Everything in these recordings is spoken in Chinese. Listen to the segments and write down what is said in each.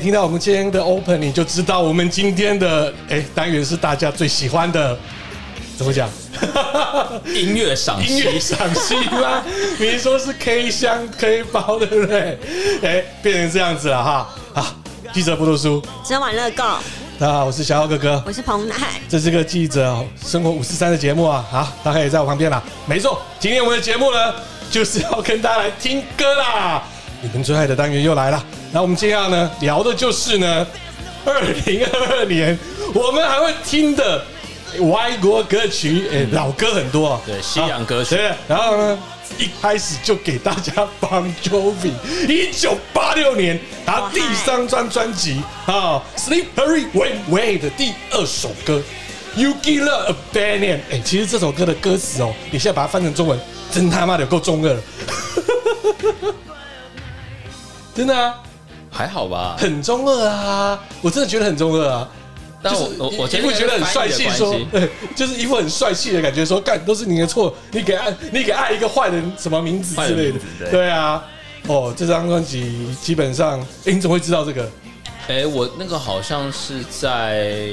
听到我们今天的 opening 就知道我们今天的哎单元是大家最喜欢的，怎么讲？音乐赏析，音乐赏析吗？你说是 K 箱 K 包，对不对？哎，变成这样子了哈。好，记者不读书，今晚乐购。大家好，我是小奥哥哥，我是彭乃。这是个记者生活五四三的节目啊。好，大家也在我旁边啦。没错，今天我们的节目呢，就是要跟大家来听歌啦。你们最爱的单元又来了。那我们接下来呢，聊的就是呢，二零二二年我们还会听的外国歌曲，哎，老歌很多啊，对，西洋歌曲。对，然后呢，一开始就给大家 Bon Jovi，一九八六年他第三张专辑啊，Sleep Hurry When Wait 的第二首歌，You Give Love a Bad Name。哎，其实这首歌的歌词哦，你现在把它翻成中文，真他妈的有够中二。真的啊，还好吧，很中二啊！我真的觉得很中二啊。但我我我一副觉得很帅气，说对，就是一副很帅气的感觉，说干都是你的错，你给爱你给爱一个坏人什么名字之类的，对，啊。哦，这张专辑基本上，哎，你怎么会知道这个？哎，欸，我那个好像是在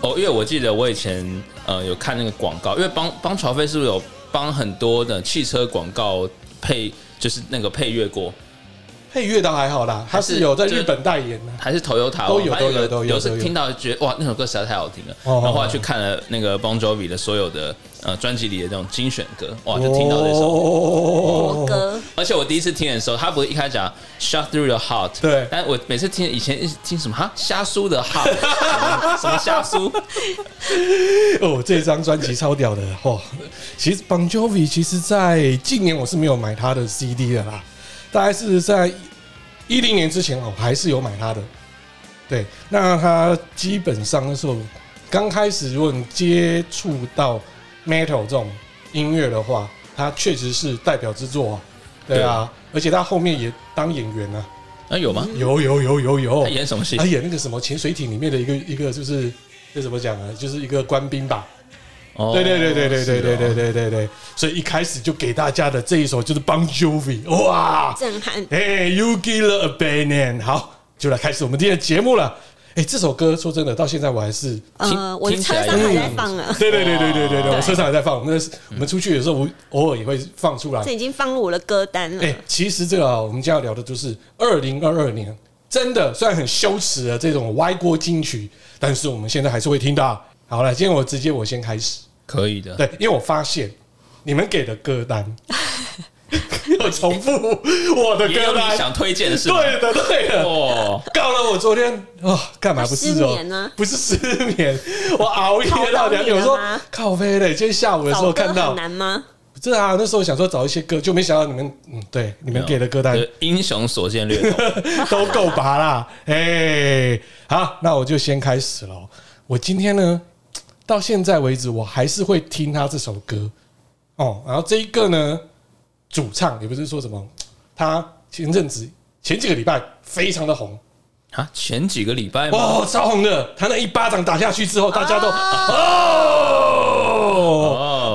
哦，因为我记得我以前呃有看那个广告，因为帮帮乔飞是不是有帮很多的汽车广告配，就是那个配乐过。配乐倒还好啦，他是有在日本代言的，还是 Toyota 都有都有都有。有时听到觉得哇，那首歌实在太好听了，然后后来去看了那个 Bon Jovi 的所有的呃专辑里的那种精选歌，哇，就听到这首歌。而且我第一次听的时候，他不是一开始讲 Shot Through the Heart，对，但我每次听以前听什么哈瞎苏的 Heart，什么瞎苏？哦，这张专辑超屌的哇！其实 Bon Jovi 其实在近年我是没有买他的 CD 的啦。大概是在一零年之前哦，还是有买他的。对，那他基本上那时候刚开始，如果你接触到 metal 这种音乐的话，他确实是代表之作啊。对啊，而且他后面也当演员啊。啊，有吗？有有有有有。他演什么戏？他演那个什么潜水艇里面的一个一个，就是这怎么讲呢？就是一个官兵吧。对对对对对对对对对对对，所以一开始就给大家的这一首就是 Bon Jovi，哇，震撼！哎，You Give Love a Bad Name，好，就来开始我们今天的节目了。哎，这首歌说真的，到现在我还是呃，我车上还在放啊。对对对对对对对，我车上还在放。我们我们出去有时候我偶尔也会放出来。这已经放入我的歌单了。哎，其实这个我们将要聊的就是二零二二年，真的虽然很羞耻的这种歪锅金曲，但是我们现在还是会听到。好了，今天我直接我先开始。可以的，对，因为我发现你们给的歌单 有重复我的歌单，想推荐的是对的，对的。哦，搞了我昨天哦，干嘛不是哦？不是失眠，我熬夜到两点。我说靠飞嘞，今天下午的时候看到很难吗？不是啊，那时候想说找一些歌，就没想到你们嗯，对，你们给的歌单英雄所见略同，都够拔啦。哎，好，那我就先开始了。我今天呢？到现在为止，我还是会听他这首歌哦。然后这一个呢，主唱也不是说什么，他前阵子前几个礼拜非常的红啊，前几个礼拜哦，超红的。他那一巴掌打下去之后，大家都哦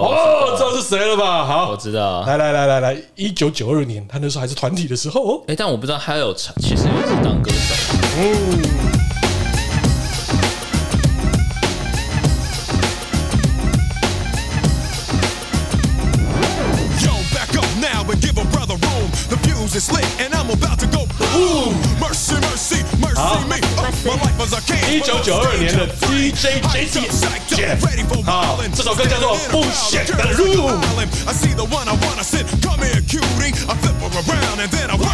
哦，知道是谁了吧？好，我知道。来来来来来，一九九二年，他那时候还是团体的时候哦。哎，但我不知道他有其实也是当歌手。嗯。is slick, and I'm about to go. Ooh, mercy, mercy, mercy me. Oh, my life was a can. 一九九二年的 DJ J C I see the one I wanna sit, come here, cutie. I flip her around and then I.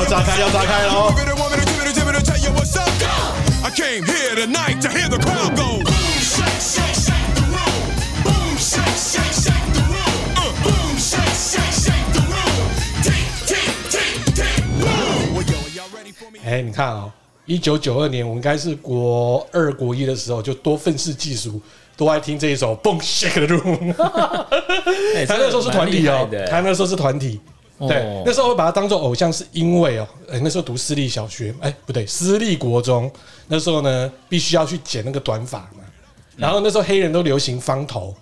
要炸开，要炸开喽！哎，你看啊、喔，一九九二年，我应该是国二、国一的时候，就多愤世嫉俗，都爱听这一首《Boom Shake the Room》。他那时候是团体哦，他那时候是团体。对，哦那时候会把他当做偶像，是因为哦，哎，那时候读私立小学，哎，不对，私立国中，那时候呢，必须要去剪那个短发嘛。然后那时候黑人都流行方头，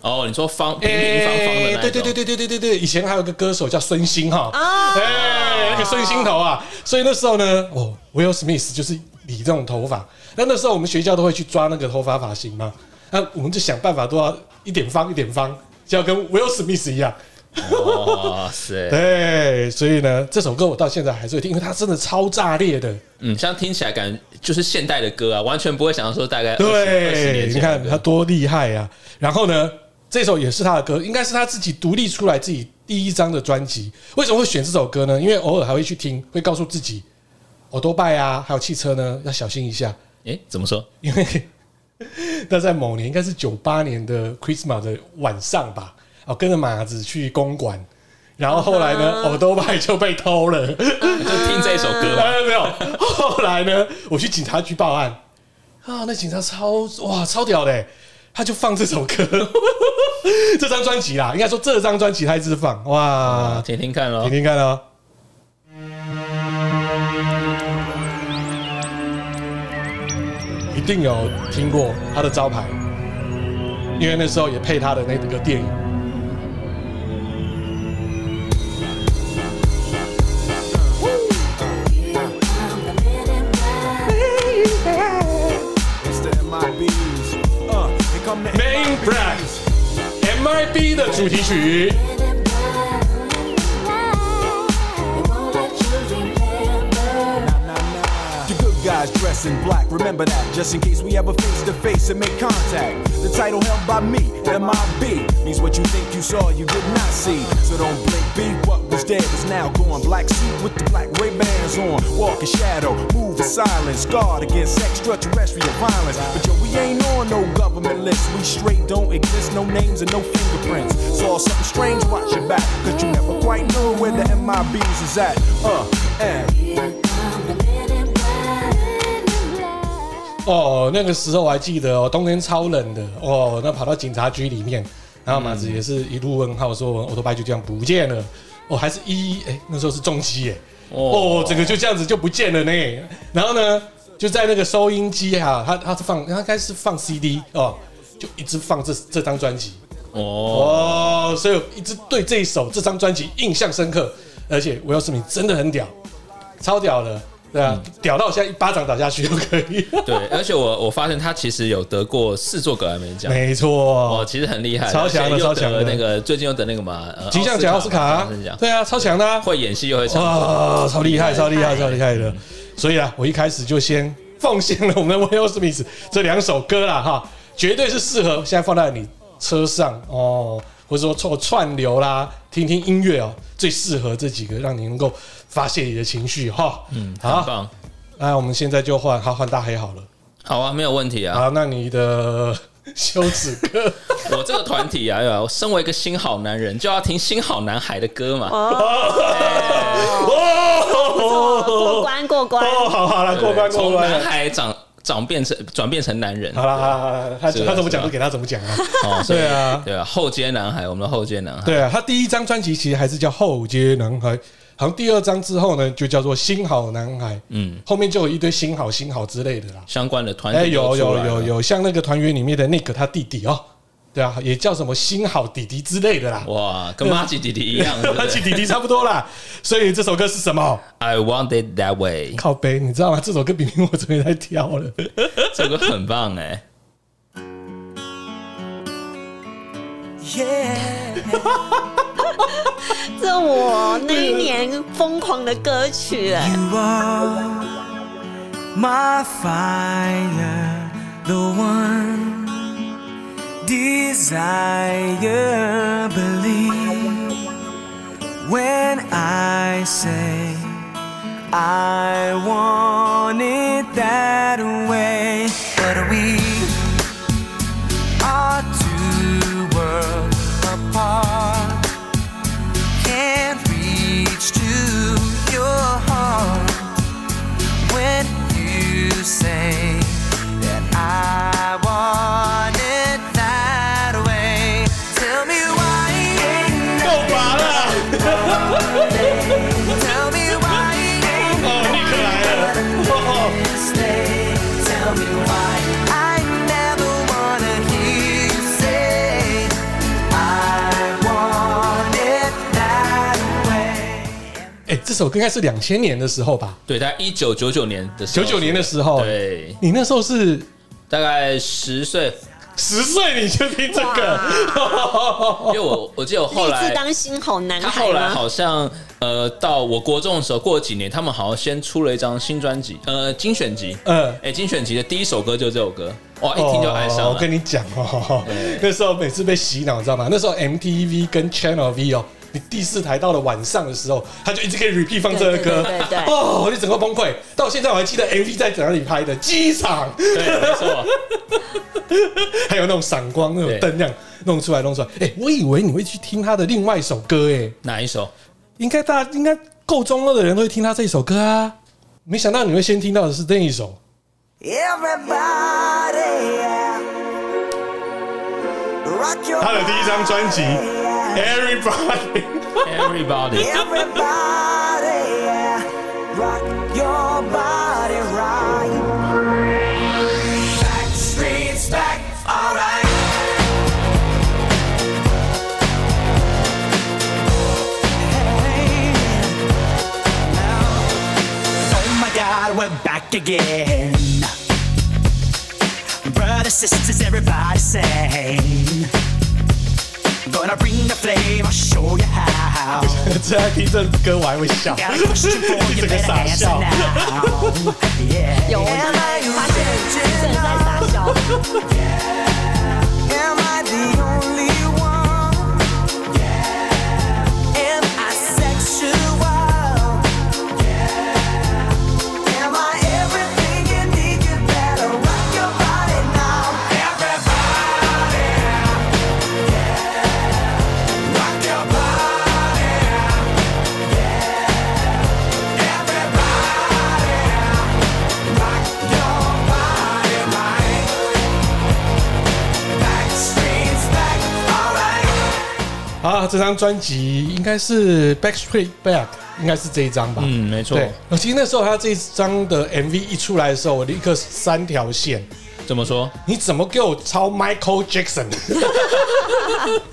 哦，你说方平平方方的对对对对对对对对，以前还有个歌手叫孙兴哈，哎，那个孙兴头啊，所以那时候呢，哦，Will Smith 就是理这种头发。那那时候我们学校都会去抓那个头发发型嘛，那我们就想办法都要一点方一点方，就要跟 Will Smith 一样。哇塞，对，所以呢，这首歌我到现在还是会听，因为它真的超炸裂的。嗯，像听起来感觉就是现代的歌啊，完全不会想到说大概20 20对，你看他多厉害啊！然后呢，这首也是他的歌，应该是他自己独立出来自己第一张的专辑。为什么会选这首歌呢？因为偶尔还会去听，会告诉自己，我多拜啊，还有汽车呢，要小心一下。诶，怎么说？因为 那在某年，应该是九八年的 Christmas 的晚上吧，哦，跟着马子去公馆，然后后来呢，欧多拜就被偷了。就听这首歌嘛。哎，没有。后来呢，我去警察局报案啊，那警察超哇超屌的，他就放这首歌，这张专辑啦，应该说这张专辑他一直放哇，听听看喽听。听看哦。一定有听过他的招牌，因为那时候也配他的那个电影。Main Black MIB 的主题曲。 You good guys dressed in black, remember that, just in case we ever face to face and make contact. The title held by me, MIB, means what you think you saw, you did not see. So don't blink, be what was dead is now gone. Black suit with the black Ray Bans on, walk in shadow, move in silence, guard against extraterrestrial violence. But yo, we ain't on no government list, we straight don't exist, no names and no fingerprints. Saw something strange, watch your back, cause you never quite know where the MIBs is at. Uh, and. 哦，那个时候我还记得哦，冬天超冷的哦，那跑到警察局里面，然后马子也是一路问号说，欧多拜就这样不见了， 哦，还是一哎、欸，那时候是重机哎，哦，整个就这样子就不见了呢。然后呢，就在那个收音机哈，他他是放，他应该是放 CD 哦，就一直放这这张专辑哦，哦，所以我一直对这一首这张专辑印象深刻，而且威尔史密斯真的很屌，超屌的。对啊，屌到我现在一巴掌打下去都可以。对，而且我我发现他其实有得过四座格莱美奖，没错，哦，其实很厉害，超强的，超强的。那个最近又得那个嘛，金像奖、奥斯卡，对啊，超强的，啊，会演戏又会唱，哇，超厉害，超厉害，超厉害的。所以啊，我一开始就先奉献了我们的威尔史密斯这两首歌啦，哈，绝对是适合现在放在你车上哦，或者说做串流啦，听听音乐哦，最适合这几个，让你能够。发泄你的情绪哈，嗯，很棒。那我们现在就换，好换大黑好了。好啊，没有问题啊。好，那你的羞耻歌，我这个团体啊，我身为一个新好男人，就要听新好男孩的歌嘛。哦，过关过关。哦，好好了，过关过关。从男孩长长变成转变成男人。好了好了好了，他他怎么讲都给他怎么讲啊。哦，对啊对啊，后街男孩，我们的后街男孩。对啊，他第一张专辑其实还是叫后街男孩。好像第二章之后呢，就叫做新好男孩。嗯，后面就有一堆新好新好之类的啦，相关的团体。哎，有有有有，像那个团员里面的 Nick 他弟弟哦，对啊，也叫什么新好弟弟之类的啦。哇，跟麻吉弟弟一样，跟麻吉弟弟差不多啦。所以这首歌是什么？I want it that way。靠背，你知道吗？这首歌明明我这边在跳了，这首歌很棒哎。耶！这我那一年疯狂的歌曲哎。You are my fire, the one desire, believe when I say I want it that way, same. 首歌应该是两千年的时候吧？对，大概一九九九年的时候九九年的时候，对，你那时候是大概十岁。十岁你就听这个，因为我我记得我后来当新好男孩，他后来好像呃，到我国中的时候，过了几年，他们好像先出了一张新专辑，呃，精选集，嗯，哎，精选集的第一首歌就是这首歌，哇，一听就爱上了。我跟你讲哦，那时候每次被洗脑，你知道吗？那时候 MTV 跟 Channel V 哦。你第四台到了晚上的时候，他就一直可以 repeat 放这个歌，对对对，哦，我就整个崩溃。到现在我还记得 MV 在哪里拍的，机场，对，没错，还有那种闪光那种灯这样弄出来弄出来。哎，我以为你会去听他的另外一首歌，哎，哪一首？应该大家应该够中二的人都会听他这一首歌啊，没想到你会先听到的是这一首 everybody。他的第一张专辑。Everybody, everybody, everybody, yeah. rock your body right. Backstreet's back, alright. Hey, now, oh my God, we're back again. Brothers, sisters, everybody sing. Gonna bring the flame, I'll show you how. 最爱听这歌，我还会笑，一整个傻笑。有，我刚才发现你真的在傻笑。 啊，这张专辑应该是《Backstreet Back》，应该是这一张吧？嗯，没错。对，其实那时候他这一张的 MV 一出来的时候，我立刻三条线。怎么说？你怎么给我抄 Michael Jackson？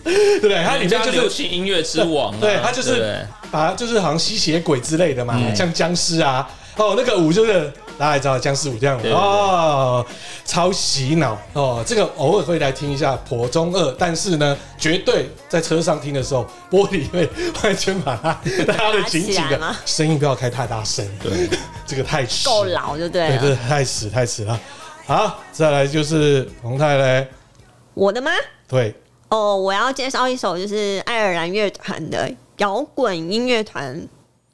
对不对？他里面就是流行音乐之王，啊，对，他就是把就是好像吸血鬼之类的嘛，嗯、像僵尸啊。哦，那个舞就是大家也知道僵尸舞这样的哦，超洗脑哦。这个偶尔会来听一下颇中二，但是呢，绝对在车上听的时候，玻璃会完全把它 拉的紧紧的，声音不要开太大声。对，这个太迟，够老就对了。对，太迟太迟了。好，再来就是彭太嘞，我的吗？对。哦，我要介绍一首就是爱尔兰乐团的摇滚音乐团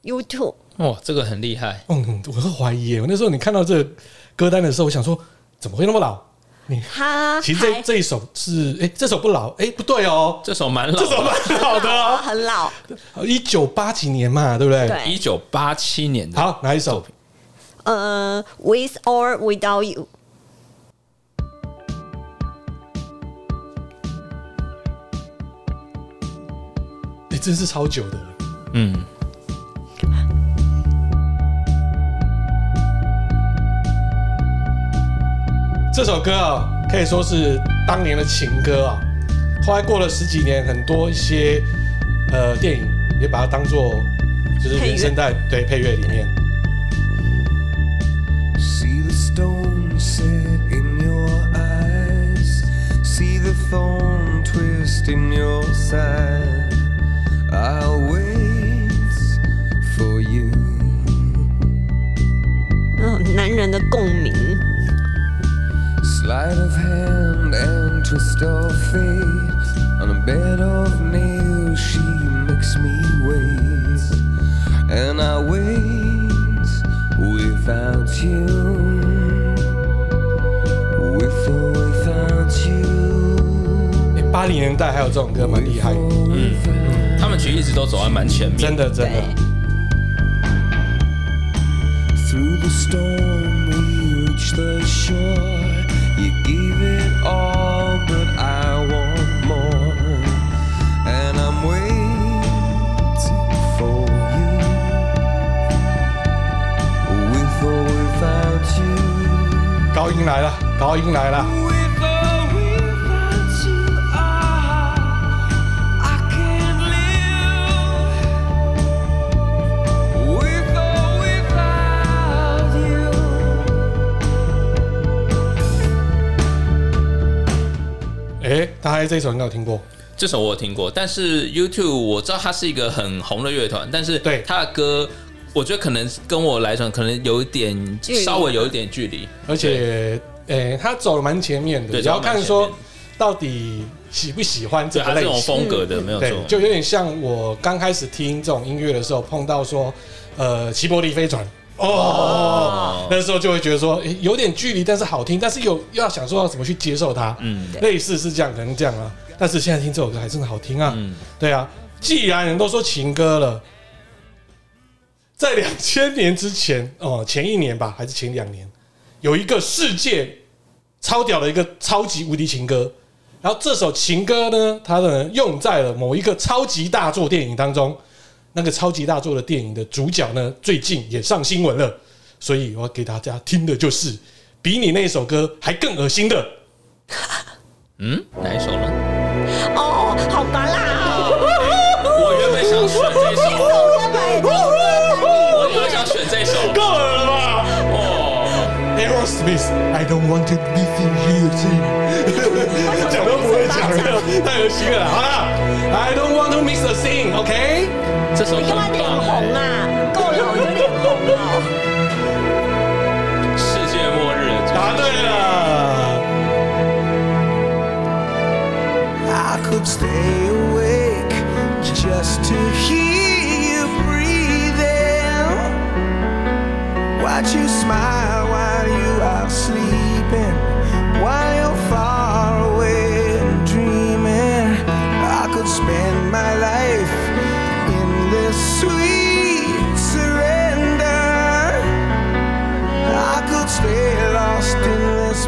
U2。哇，这个很厉害。嗯，我是怀疑，我那时候你看到这个歌单的时候，我想说怎么会那么老？你他其实这这一首是哎，这首不老哎，不对哦，这首蛮老，这首蛮老的哦，很老，一九八几年嘛，对不对？对，一九八七年的。好，哪一首？呃，With or Without You。哎，真是超久的，嗯。这首歌啊，可以说是当年的情歌啊。后来过了十几年，很多一些呃电影也把它当做就是原声带对配乐里面。嗯，男人的共鸣。八零年代还有这种歌，蛮厉害。嗯，他们其实一直都走在蛮前面，真的真的。 高音来了，高音来了。哎，大概这一首应该有听过。这首我有听过，但是 YouTube 我知道它是一个很红的乐团，但是对。他的歌，我觉得可能跟我来讲可能有一点稍微有一点距离，而且，诶，他走了蛮前面的，对，只要看说到底喜不喜欢这个类种风格的，没有错，就有点像我刚开始听这种音乐的时候，碰到说，呃，齐柏林飞船。哦，哦，那时候就会觉得说，诶，有点距离，但是好听，但是又要想说要怎么去接受它，嗯，类似是这样，可能这样啊。但是现在听这首歌还真的好听啊，嗯，对啊。既然人都说情歌了，在两千年之前，哦，前一年吧，还是前两年，有一个世界超屌的一个超级无敌情歌，然后这首情歌呢，它呢用在了某一个超级大作电影当中。那个超级大作的电影的主角呢，最近也上新闻了，所以我要给大家听的就是比你那首歌还更恶心的。嗯，哪一首呢？哦，好拔辣啊！我原本想选这首，我原本想选这首，够了了吧？哦，Aerosmith，I don't want to be here。讲都不会讲了，太恶心了。好了，I don't want to miss a thing，OK？这首你干嘛脸红啊？够了，我就脸红了。世界末日，答对了。I could stay awake just to hear you breathing, watch you smile while you are sleeping,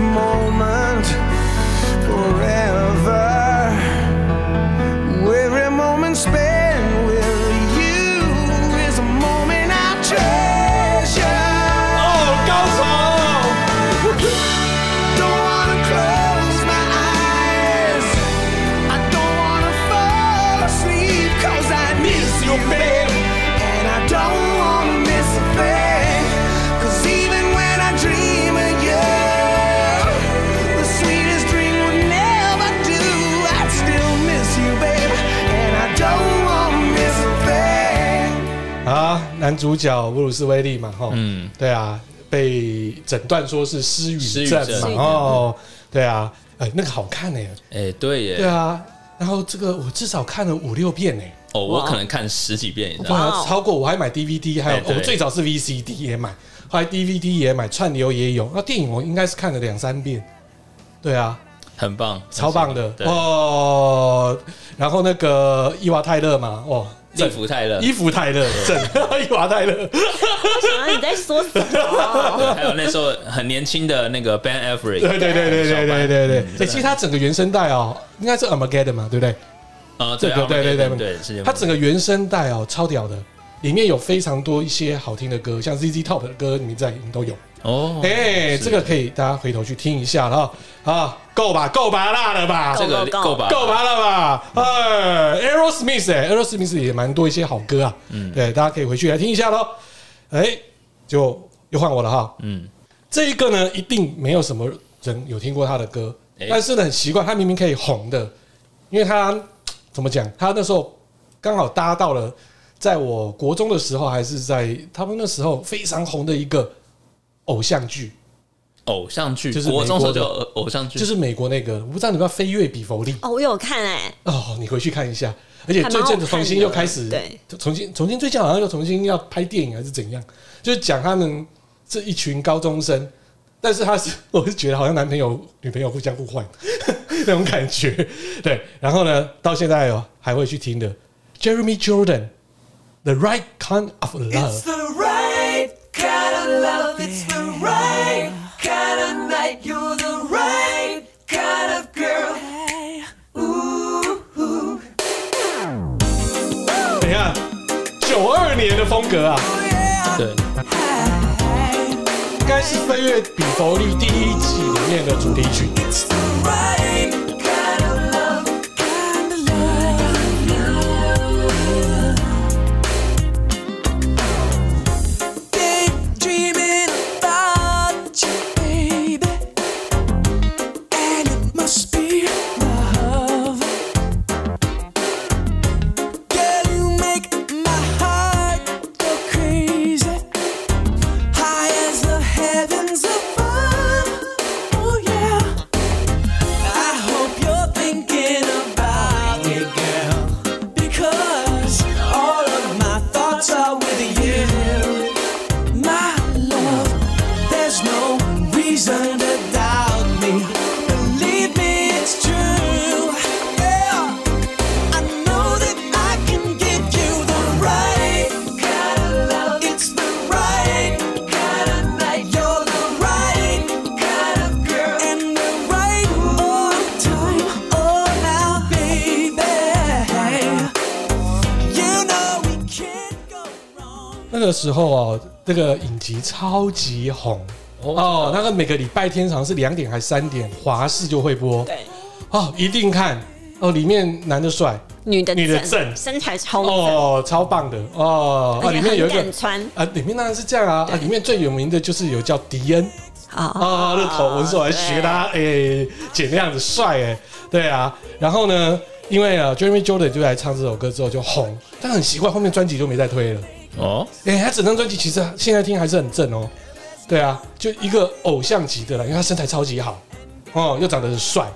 Moment 男主角布鲁斯威利嘛，哈，嗯，对啊，被诊断说是失语症嘛，哦，对啊，哎，那个好看呢，哎，对耶，对啊，然后这个我至少看了五六遍呢，哦，我可能看十几遍，对啊，超过我还买 DVD，还有我最早是 VCD 也买，后来 DVD 也买，串流也有，那电影我应该是看了两三遍，对啊，很棒，超棒的。哦，然后那个伊娃泰勒嘛，哦。伊芙泰勒，伊芙泰勒，正伊娃泰勒。我想到你在说什么？还有那时候很年轻的那个 Ben Affleck，对对对对对对对对。哎，其实他整个原声带哦，应该是 Armageddon 嘛，对不对？啊，对对对对对，他整个原声带哦，超屌的，里面有非常多一些好听的歌，像 ZZ Top 的歌，你们在里面都有。哦，哎，这个可以大家回头去听一下了啊。够吧，够吧，辣了吧？这个够吧，够吧了吧？哎，Aerosmith，哎，Aerosmith 也蛮多一些好歌啊。嗯，对，大家可以回去来听一下喽。哎，就又换我了哈。嗯，这一个呢，一定没有什么人有听过他的歌，但是呢，很奇怪，他明明可以红的，因为他怎么讲？他那时候刚好搭到了，在我国中的时候，还是在他们那时候非常红的一个偶像剧。偶像剧就是国中时候就偶像剧，就是美国那个，我不知道你们要飞跃比佛利。哦，我有看哎哦，你回去看一下，而且最近重新又开始对，重新重新最近好像又重新要拍电影还是怎样，就是讲他们这一群高中生，但是他是我是觉得好像男朋友女朋友互相互换 那种感觉，对，然后呢到现在哦还会去听的。Jeremy Jordan The Right Kind of Love。You're the right kind of girl。等一下，九二年的风格啊，对，应该是《飞跃比佛利》第一季里面的主题曲。 那个 时候哦，那个影集超级红。哦，那个每个礼拜天好像是两点还是三点，华视就会播。对，哦，一定看。哦，里面男的帅，女的女的正，身材超哦，超棒的。哦。啊，里面有一个穿。啊，里面当然是这样啊啊，里面最有名的就是有叫迪恩。啊啊，那头纹是我还学他哎，剪那样子帅哎，对啊，然后呢？因为啊，Jeremy Jordan 就来唱这首歌之后就红，但很奇怪，后面专辑就没再推了。哦，哎，他整张专辑其实现在听还是很正哦。对啊，就一个偶像级的了，因为他身材超级好。哦，又长得很帅。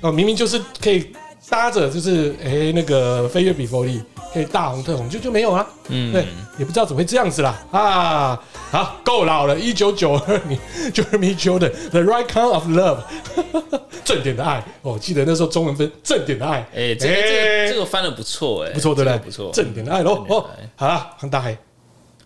哦，明明就是可以搭着，就是哎那个飞跃比佛利。可以大红特红，就就没有啊。嗯，对，也不知道怎么会这样子啦啊。好，够老了，一九九二年，Jeremy Jordan The Right Kind of Love。正点的爱，我、哦、记得那时候中文分正点的爱，哎、欸，这个、欸、这个翻的不错，哎，不错，对不对？不错，正点的爱喽。哦，好了，黄大海，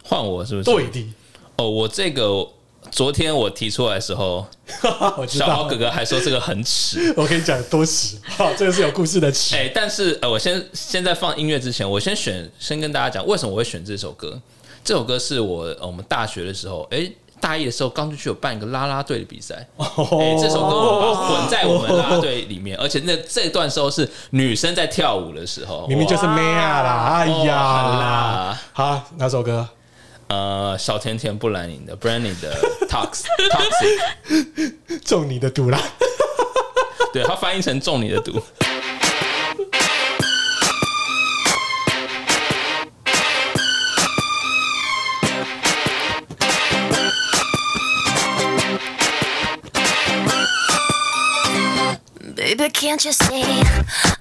换我是不是？对的。哦，我这个昨天我提出来的时候，小豪哥哥还说这个很耻。我跟你讲多耻，好，这个是有故事的耻。哎、欸，但是呃，我先现在放音乐之前，我先选，先跟大家讲为什么我会选这首歌。这首歌是我、呃、我们大学的时候，哎、欸。大一的时候，刚出去有办一个啦啦队的比赛，哎、欸，这首歌我把它混在我们啦啦队里面，而且那这段时候是女生在跳舞的时候，明明就是妹啊啦，哎呀，啦好，哪首歌？呃，小甜甜布兰妮的 Brandy 的 Toxic Toxic，中你的毒啦，对，它翻译成中你的毒。Baby, can't you see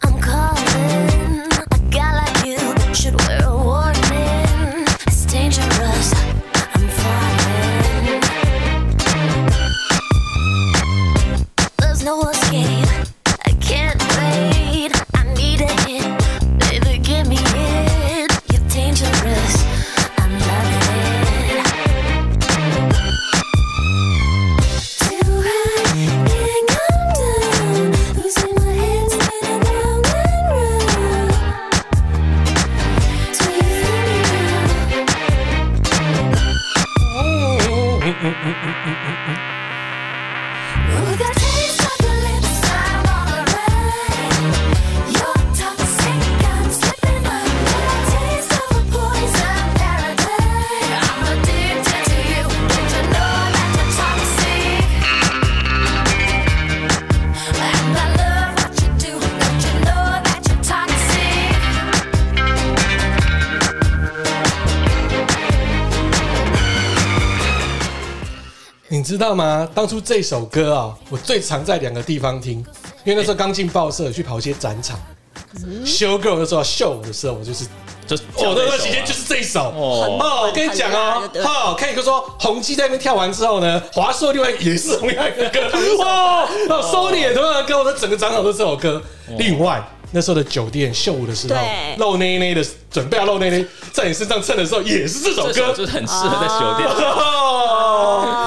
I'm calling? Mm, mm, mm, 知道吗？当初这首歌啊，我最常在两个地方听，因为那时候刚进报社去跑一些展场，show girl 的时候秀舞的时候，我就是就哦那段时间就是这一首。哦。哦，我跟你讲哦，哦，可以说宏基在那边跳完之后呢，华硕另外也是同样一个歌 哦，Sony 也同样的歌，我的整个展场都是这首歌。另外那时候的酒店秀舞的时候，露内内的准备要露内内，在你身上蹭的时候也是这首歌，就是很适合在酒店。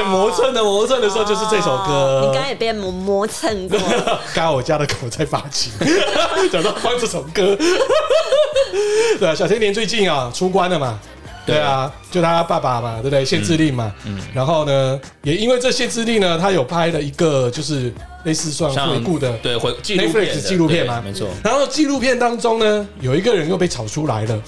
对，磨蹭的磨蹭的时候就是这首歌。你刚刚也被磨磨蹭过。刚刚我家的狗在发情，讲到放这首歌。对啊，小甜甜最近啊出关了嘛？对啊，就他爸爸嘛，对不对？限制令嘛。嗯。然后呢，也因为这限制令呢，他有拍了一个就是类似算回顾的，对回纪录片纪录片嘛，没错。然后纪录片当中呢，有一个人又被炒出来了。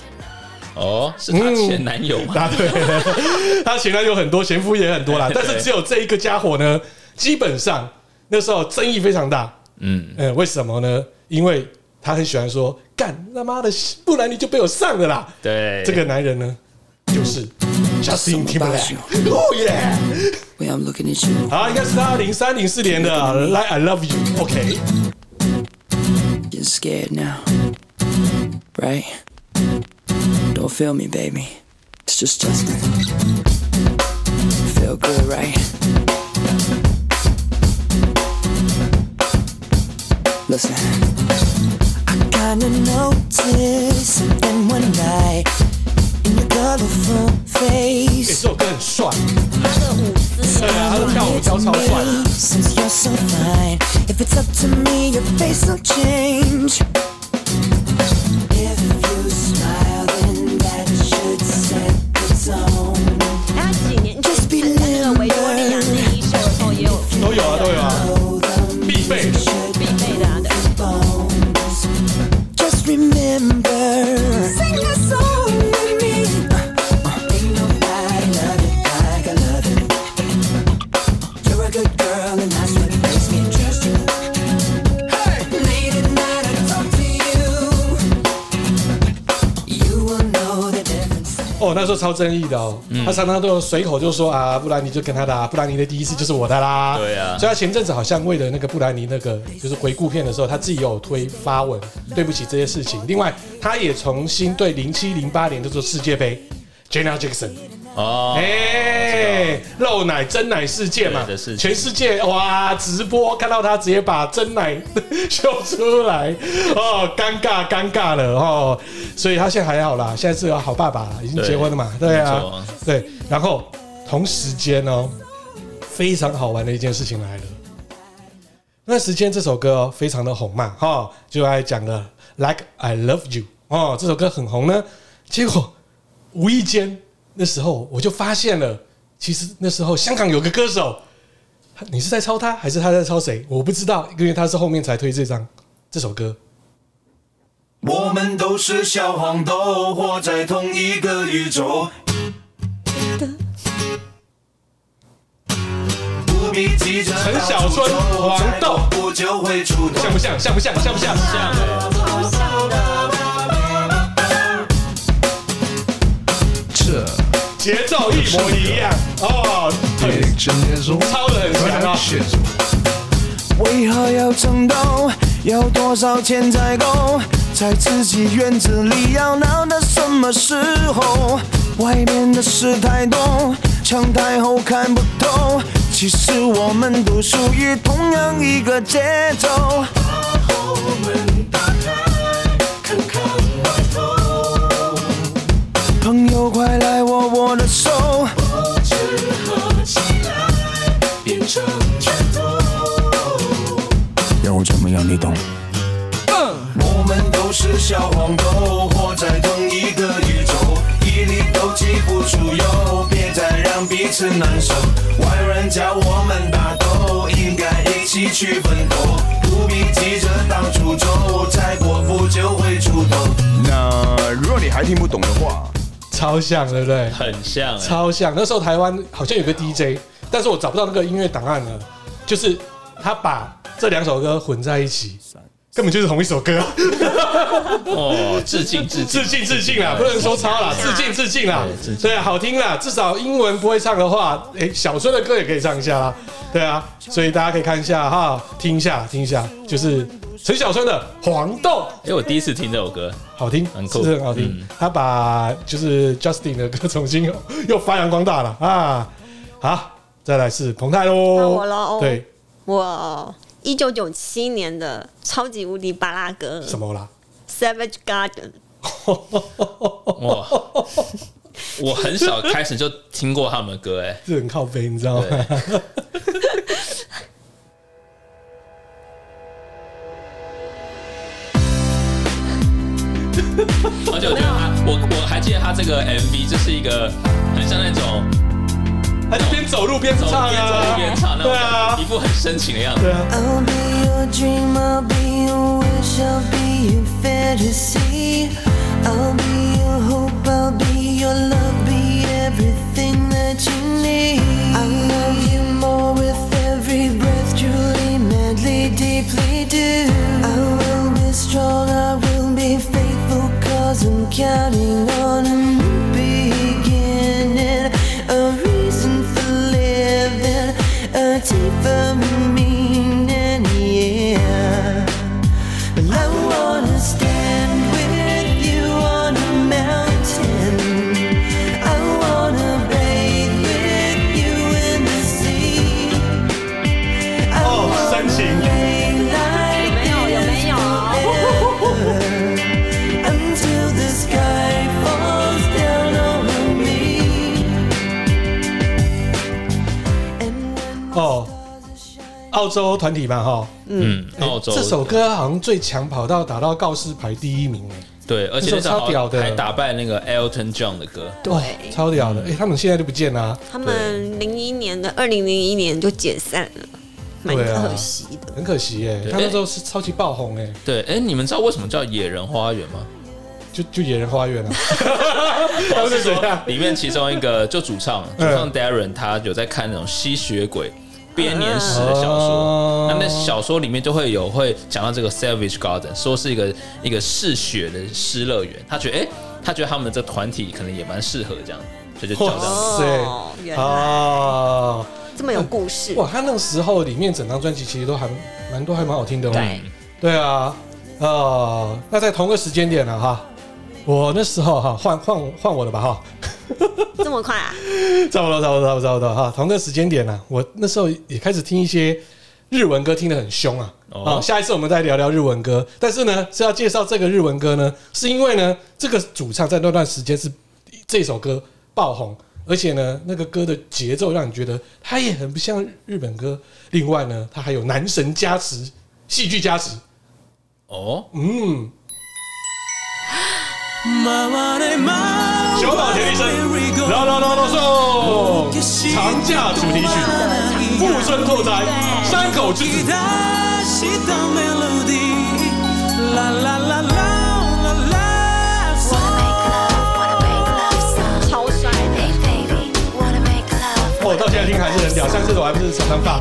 哦，是他前男友吗？对，他前男友很多，前夫也很多啦，但是只有这一个家伙呢，基本上那时候争议非常大。嗯呃，为什么呢？因为他很喜欢说干他妈的，不然你就被我上了啦。对，这个男人呢，就是 Justin Timberlake。Oh yeah！好，应该是他零三零四年的《Like I Love You》。OK。You're scared now, right? Don't feel me, baby. It's just Justin. Feel good, right? Listen. I kinda noticed something one night in your colorful 欸 face. 这首歌很帅，他的舞姿对啊，他的跳舞跳超帅。 Since you're so fine, if it's up to me, your face will change. 那时候超争议的哦，嗯他常常都有随口就说啊，布兰妮就跟他的、啊，布兰妮的第一次就是我的啦。对啊所以他前阵子好像为了那个布兰妮那个就是回顾片的时候，他自己有推发文，对不起这些事情。另外，他也重新对零七零八年就做世界杯，Janet Jackson，哦，哎，漏奶真奶事件嘛全世界哇直播看到他直接把真奶秀出来，哦，尴尬尴尬了哦，所以他现在还好啦，现在是个好爸爸啦，已经结婚了嘛，对没啊，对，然后同时间哦，非常好玩的一件事情来了。那时间这首歌哦，非常的红嘛，哈，就来讲了《Like I Love You》哦，这首歌很红呢。结果无意间那时候我就发现了，其实那时候香港有个歌手，你是在抄他还是他在抄谁？我不知道，因为他是后面才推这张这首歌。我们都是小黄豆，活在同一个宇宙。不必急着陈小春黄豆不就会出头像不像？像不像？像不像？像节奏一模一样哦，很也真的中，抄的很强啊。为何要争斗？要多少钱才够？在自己院子里要闹到什么时候？外面的事太多，墙太厚看不透。其实我们都属于同样一个节奏。朋友，快来你懂？我们都是小黄豆，活在同一个宇宙，一粒都挤不出油，别再让彼此难受。外人叫我们打斗，应该一起去奋斗，不必急着当主轴，再过不久会出头。那如果你还听不懂的话，超像，对不对？很像欸，超像。那时候台湾好像有个 DJ，但是我找不到那个音乐档案了。就是他把这两首歌混在一起，根本就是同一首歌。哦，致敬致敬致敬致敬啦，不能说抄啦，致敬致敬啦对好听啦，至少英文不会唱的话，哎，小春的歌也可以唱一下啦。对啊，所以大家可以看一下哈，听一下听一下，就是陈小春的《黄豆》。哎，我第一次听这首歌，好听，很酷是很好听。嗯他把就是 Justin 的歌重新又又发扬光大了啊！好，再来是彭泰到喽，我喽对，我一九九七年的超级无敌巴拉歌什么啦？Savage Garden，哇，我很小开始就听过他们的歌，哎，这很靠背，你知道吗？对 而且我觉得他，我我还记得他这个 MV，就是一个很像那种他就边走路边走唱边走路啊，边唱那种对啊一，副很深情的样子。对啊。I'll be your dream, I'll be your wish, 洲团体嘛，哈，嗯，哎澳洲。这首歌好像最强跑到打到告示牌第一名。哎，对，而且超屌的。还打败那个 Elton John 的歌。对，超屌的，哎，他们现在就不见啦，他们零一年的二零零一年就解散了，蛮对啊。可惜的。很可惜哎，对。他那时候是超级爆红哎，对，哎，你们知道为什么叫野人花园吗？就就野人花园啊，他们是怎样？里面其中一个就主唱，主嗯唱 Darren 他有在看那种吸血鬼编年史的小哦说，那那小说里面就会有会讲到这个 Savage Garden，说是一个一个嗜血的失乐园。他觉得哎、他觉得他们的这个团体可能也蛮适合这样，所以就叫这样子。哦原来啊，这么有故事。哇，他那个时候里面整张专辑其实都还蛮多，还蛮好听的哦。对对啊，呃，那在同个时间点了，哈，我那时候哈换换换我的吧哈，这么快啊？差不多差不多差不多差不多哈，同个时间点呢，我那时候也开始听一些日文歌，听得很凶啊。哦啊，下一次我们再聊聊日文歌，但是呢是要介绍这个日文歌呢，是因为呢这个主唱在那段时间是这首歌爆红。而且呢，那个歌的节奏让你觉得它也很不像日本歌。另外呢，它还有男神加持、戏剧加持。哦，嗯，小岛田利生，啦啦啦啦送长假主题曲，富春拓哉，山口之子。超帅的。哦，到现在听还是很屌，像这首还不是长长发。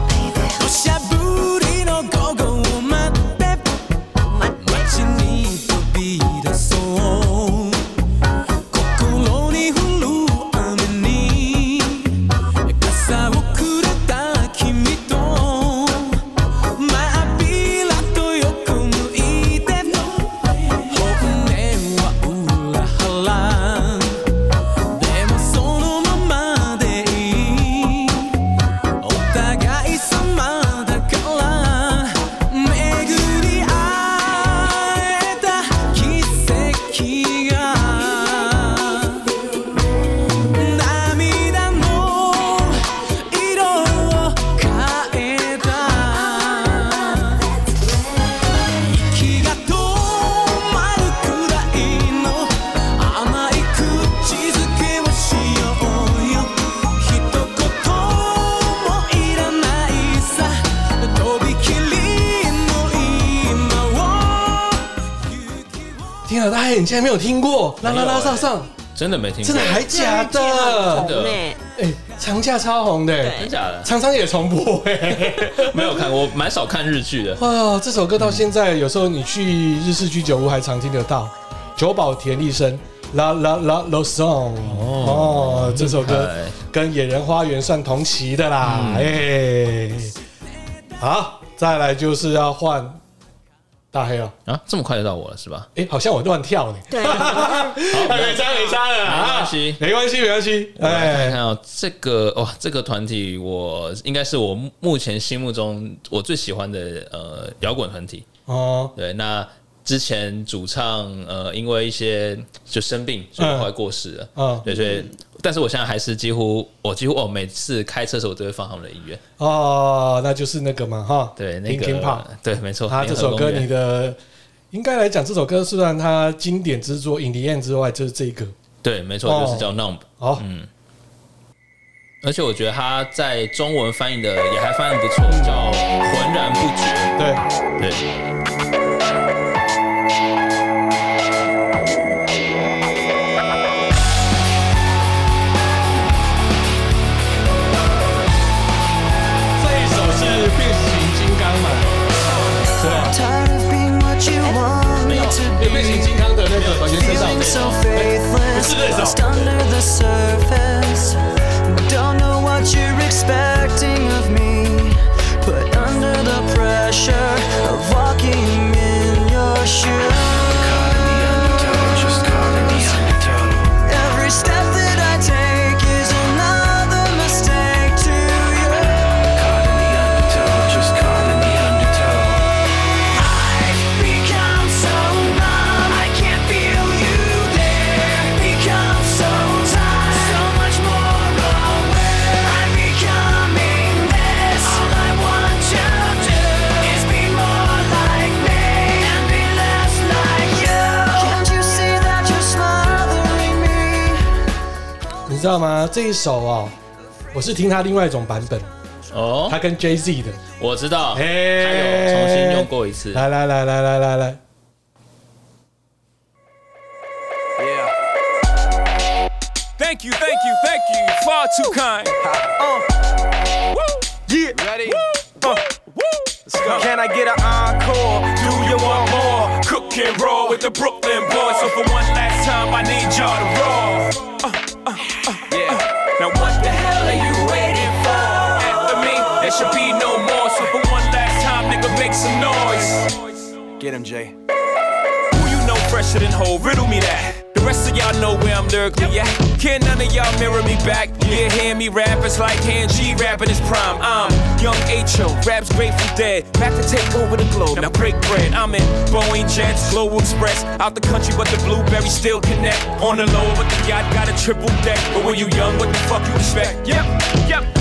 竟然没有听过？啦啦啦上上，真的没听过，真的还假的？真的呢？哎，长假超红的，对真假的？常常也重播哎。没有看，我蛮少看日剧的。哇，这首歌到现在，有时候你去日式居酒屋还常听得到。久保田利生，啦啦啦 Love Song 哦，这首歌跟《野人花园》算同期的啦。哎，好，再来就是要换大黑了。啊，这么快就到我了是吧？哎，好像我乱跳呢。对，好，没差没差了啊，没关系没关系没关系。哎看，哦，这个哇，这个团体我应该是我目前心目中我最喜欢的呃摇滚团体。哦，对，那之前主唱呃因为一些就生病，所以后来过世了。嗯对，所以但是我现在还是几乎我几乎哦每次开车的时候我都会放他们的音乐。哦，那就是那个嘛哈，对，那个对，没错。他这首歌，你的应该来讲，这首歌虽然它经典之作《In the End》之外，就是这个。对，没错，哦就是叫 Numb。好，嗯，而且我觉得他在中文翻译的也还翻译不错，叫浑然不觉。对，对，变形金刚的那个原声 Feeling 上 so faithless, lost under the 知道吗？这一首哦，我是听他另外一种版本，哦他，跟 Jay Z 的。我知道，他哎有重新用过一次。来来来来来来来，Thank you, thank you, thank you. Far too kind. Uh. Woo. Yeah. Ready? Uh. Woo. Let's go. Can I get an encore? Do you want more? Cook and roll with the Brooklyn boys. So for one last time, I need y'all to roll. Uh, uh, uh, Get him, Jay. Who you know fresher than whole? Riddle me that. The rest of y'all know where I'm lyrically at. Can't none of y'all mirror me back. Yeah, hear me rap, it's like hand G rapping his prime. I'm young H.O., raps Grateful Dead. Back to take over the globe, now break bread. I'm in Boeing Jets, Global Express. Out the country, but the blueberry still connect. On the low, but the yacht got a triple deck. But when you young, what the fuck you expect? Yep, yep.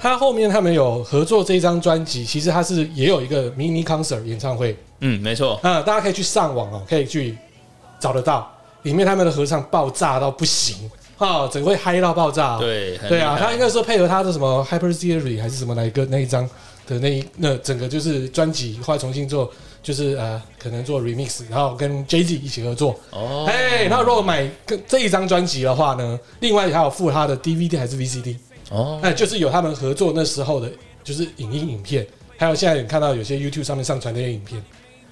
他后面他们有合作这一张专辑，其实他是也有一个 mini concert 演唱会，嗯，没错，啊、大家可以去上网哦，可以去找得到，里面他们的合唱爆炸到不行啊，整个会嗨到爆炸、哦。对对啊，他应该说配合他的什么 Hyper Theory 还是什么哪一个那一张的那一那整个就是专辑，后来重新做，就是呃可能做 remix，然后跟 Jay Z 一起合作。哦，哎，那如果买跟这一张专辑的话呢，另外还有附他的 DVD 还是 VCD。哦，哎，就是有他们合作那时候的，就是影音影片，还有现在你看到有些 YouTube 上面上传那些影片，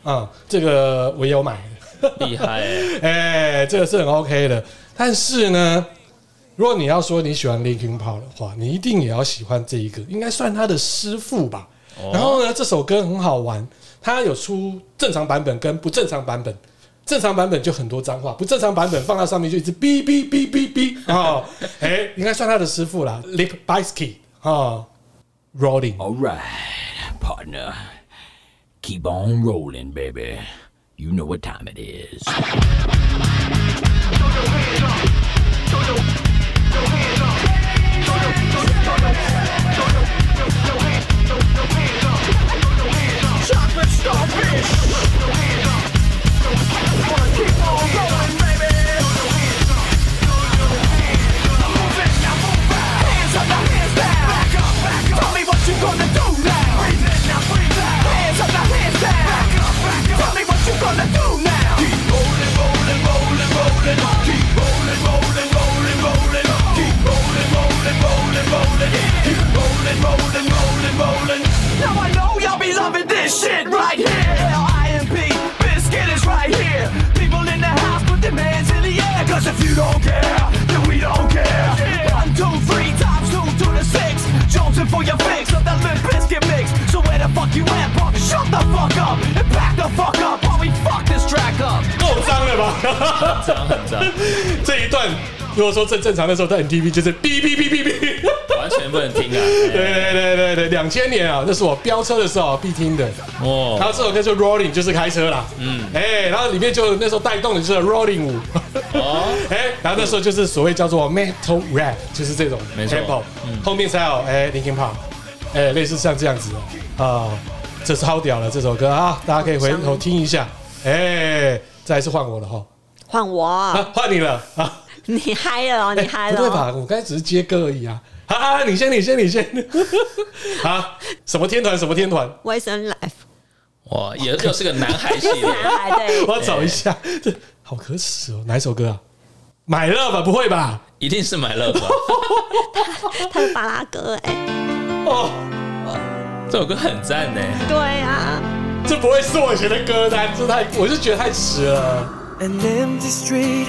啊、这个我也有买，厉害欸 哎，这个是很 OK 的。但是呢，如果你要说你喜欢 Linkin Park 的话，你一定也要喜欢这一个，应该算他的师傅吧。哦然后呢，这首歌很好玩，它有出正常版本跟不正常版本。正常版本就很多脏话，不正常版本放到上面就一直哔哔哔哔哔啊，哎，应该算他的师傅啦，Lip Bisky 啊，Rolling。All right, partner. Keep on rolling, baby. You know what time it is. 正正常的时候在 MTV 就是哔哔哔哔哔，完全不能听啊！对对对对对，两千年啊，那是我飙车的时候必听的哦。然哦，后这首歌就 Rolling，就是开车啦。嗯，哎，然后里面就那时候带动的就是 Rolling 舞。哦，哎，然后那时候就是所谓叫做 Metal Rap，就是这种没错 tempo。后面才有哎 Linkin Park，哎，类似像这样子的啊，这超屌了这首歌啊，大家可以回头听一下。哎，再来是换我了哈，换我，啊，换你了啊。你嗨了哦，你嗨了哦。不对吧？我刚才只是接歌而已啊！啊，你先，你先，你先。啊，什么天团？什么天团？Western Life，哇，也又是个男孩系列，男孩对，我要找一下，这好可耻哦！哪一首歌啊？买了吧？不会吧？一定是买乐吧？他他是巴拉歌哎，哦，这首歌很赞呢。对啊，这不会是我以前的歌单，这太，我就觉得太迟了。An empty street,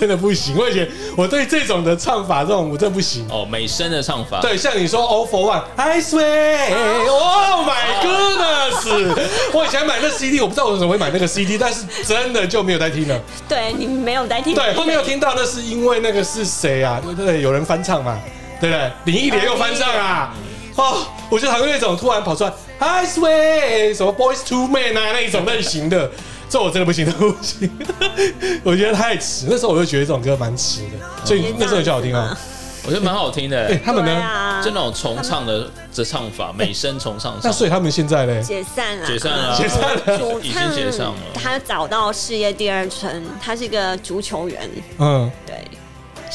真的不行。我以前我对这种的唱法，这种我真的不行。哦，美声的唱法，对，像你说 All for One，I swear，Oh my goodness！我以前买那 CD，我不知道我怎么会买那个 CD，但是真的就没有在听了。对你没有在听，对，后面有听到，那是因为那个是谁啊？对对，有人翻唱嘛，对不对？林忆莲又翻唱啊！哦，我就讨厌那种突然跑出来 I swear 什么 Boys to Men 啊那一种类型的，这我真的不行，这不行。我觉得太迟，那时候我就觉得这种歌蛮迟的，所以那时候就好听啊。我觉得蛮好听的。哎，他们呢？啊就那种重唱的这唱法，美声重唱。那所以他们现在呢？解散了，解散了，解散了，主已经解散了。他找到事业第二春，他是一个足球员，嗯，对，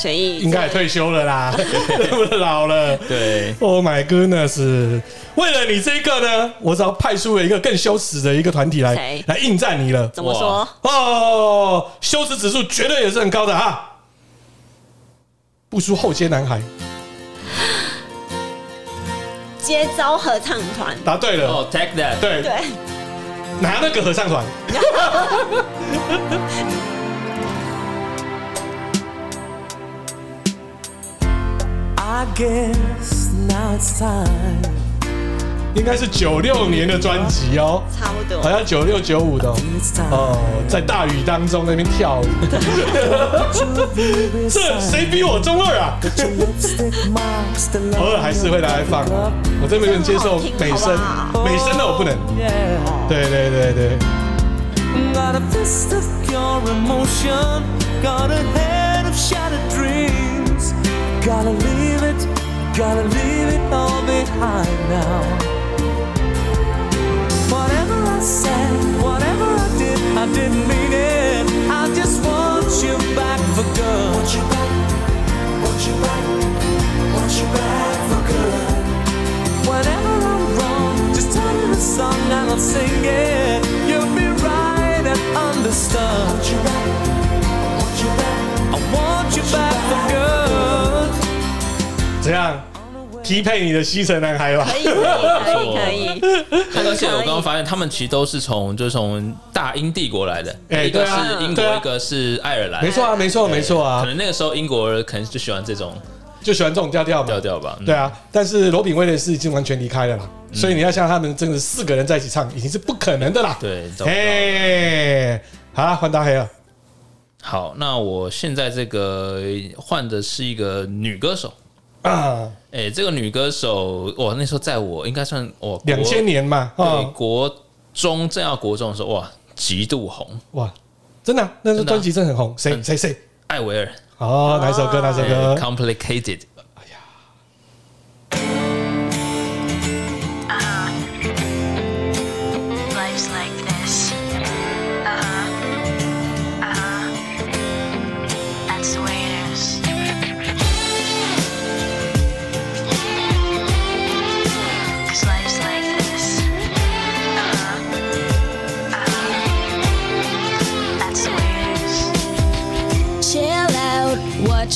应该也退休了啦，那么老了。对，Oh my goodness！为了你这个呢，我只要派出了一个更羞耻的一个团体来谁来应战你了。怎么说？哦，羞耻指数绝对也是很高的啊，不输后街男孩。接招合唱团，答对了。哦，Take That，对对，拿那个合唱团？I guess now it's time. 应该是九六年的专辑哦，差不多好。像九六九五的哦哦，在大雨当中那边跳舞。这谁比我中二啊？偶尔还是会拿来放，我真没能接受美声，美声的我不能。对对对对，Got a fist of pure emotion. Got a head of shattered dreams. Gotta leave it, gotta leave it all behind now. Whatever I said, whatever I did, I didn't mean it. I just want you back for good. Want you back, want you back, want you back for good. Whenever I'm wrong, just tell me the song and I'll sing it. You'll be right and understood. Want you back, want you back, I want you back for good. 怎样匹配你的西城男孩吧？可以，可以，可以，可以。而且我刚刚发现，他们其实都是从就是从大英帝国来的，一个是英国，一个是爱尔兰，没错啊，没错，没错啊可啊，能那个时候英国人可能就喜欢这种就喜欢这种调调嘛调。调吧。嗯对啊，但是罗宾威廉斯已经完全离开了啦，所以你要像他们真的四个人在一起唱，已经是不可能的啦。对，哎，好了，换大黑了。好，那我现在这个换的是一个女歌手。啊，哎、这个女歌手，哇，那时候在我应该算我两千年嘛，对哦，国中正要国中的时候，哇，极度红。哇，真的啊，那时候真的啊专辑真的很红，谁嗯谁谁？艾薇儿哦，哪首歌？哪首歌？，Complicated。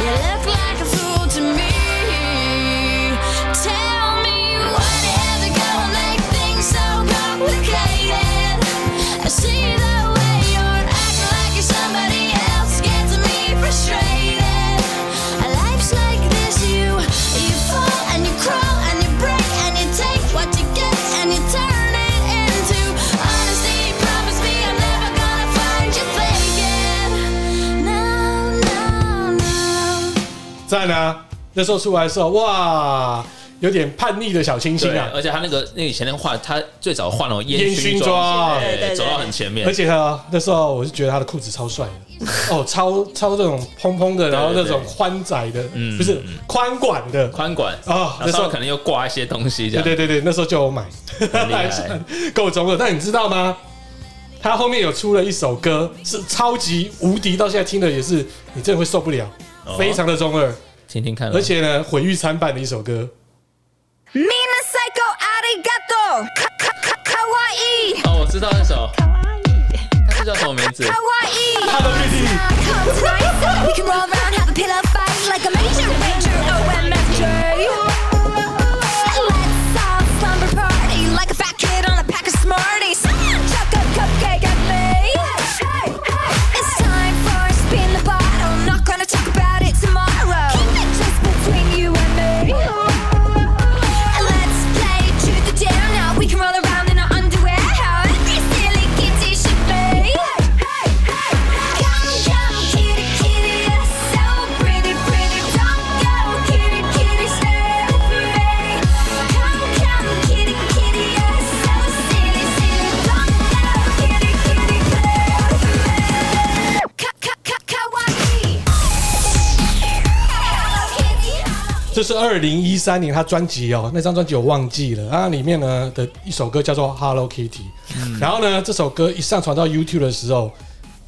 you look like a 赞啊！那时候出来的时候，哇，有点叛逆的小清新，啊。而且他那个那个以前那个画，他最早画那种烟熏熏妆走到很前面而。且他，那时候我是觉得他的裤子超帅的，哦，超超这种蓬蓬的，然后那种宽窄的，嗯不是宽管的，宽管啊那时候可能又挂一些东西，这样对对对对，那时候就有买，够中了。但你知道吗？他后面有出了一首歌，是超级无敌，到现在听的也是你真的会受不了，哦非常的中二，听听看，而且呢毁誉参半的一首歌。Kawaii 哦，我知道那首，它是叫什么名字这是二零一三年他专辑哦，那张专辑我忘记了啊，里面呢的一首歌叫做《Hello Kitty》，然后呢这首歌一上传到 YouTube 的时候，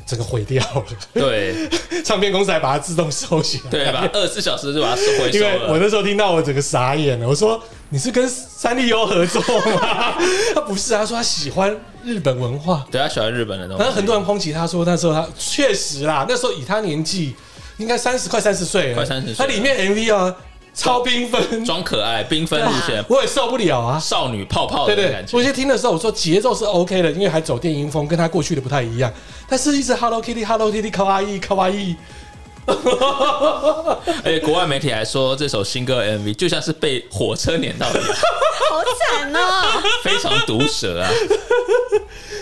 整个毁掉了。对 唱片公司还把它自动收起来。对吧？二十四小时就把它收回收因为我。那时候听到我整个傻眼了，我说你是跟三丽鸥合作吗？他不是啊，他说他喜欢日本文化，对他喜欢日本的东西，然后很多人抨击他说那时候他确实啦，那时候以他年纪应该三十快三十岁了，快三十岁他里面 MV 啊超缤纷，装可爱、缤纷路线，我也受不了啊。少女泡泡对对的感，觉。我先听的时候我说节奏是 OK 的，因为还走电音风，跟他过去的不太一样，但是一直 Hello Kitty Hello Kitty 卡哇伊卡哇伊，而且国外媒体还说这首新歌 MV 就像是被火车碾到一样，好惨哦！非常毒舌啊！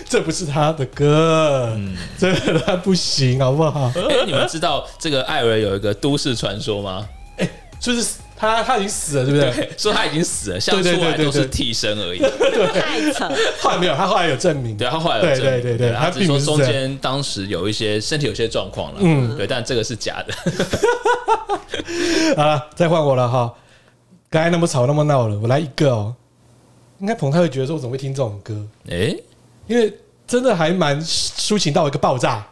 这不是他的歌，嗯这个他不行好不好？哎，你们知道这个艾尔有一个都市传说吗？就是他他已经死了，对不对？对，说他已经死了，像出对对对对来都是替身而已。太扯，后来没有，他后来有证明。对，他后来有对证明对对对他他只是说中间当时有一些身体有些状况了，嗯对，但这个是假的。好 了，再换我了哈。刚才那么吵那么闹了，我来一个哦。应该彭太会觉得说，我怎么会听这种歌？哎，因为真的还蛮抒情到一个爆炸。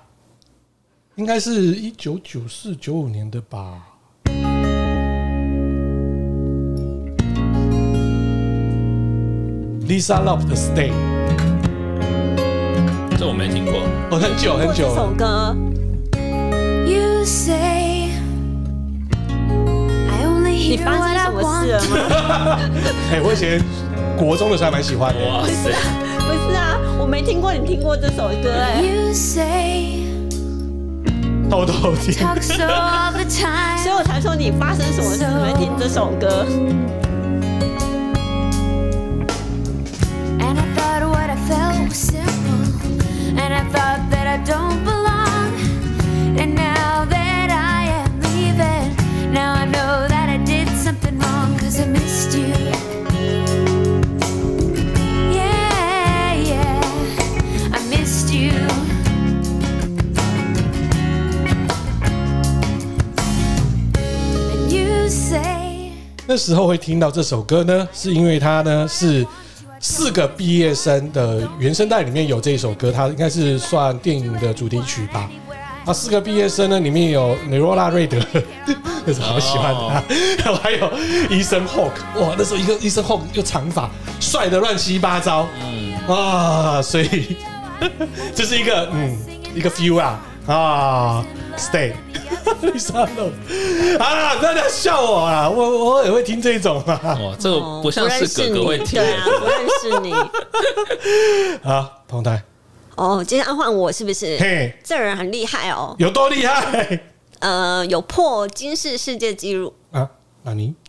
应该是一九九四九五年的吧。Lisa Love 的 Stay，这我没听过。哦，很久很久这首。歌 You say I only 你 hear 发 what 生 I 什么 want 事了吗？哎，我以前国中的时候还蛮喜欢的。哇塞，不是啊，我没听过你听过这首歌哎。You say 偷偷听。talk so all the 所 time 以我才说你发生什么事会听这首歌。那时候会听到这首歌呢，是因为它呢是四个毕业生的原声带里面有这一首歌，它应该是算电影的主题曲吧。啊，四个毕业生呢，里面有梅罗拉瑞德，那时候好喜欢他，然后还有医生 Hawk，哇，那时候一个医生 Hawk 又长发，帅的乱七八糟，嗯。啊，所以 这是一个嗯一个 feel 啊。啊，Stay。Lisa Love 啊！大家笑我啊！我我也会听这种啊。哇，这个不像是哥哥会听对啊，不认识你。啊，彭台，哦，接下来换我是不是？嘿，这人很厉害哦，有多厉害呃，有破金氏世界纪录，啊？那你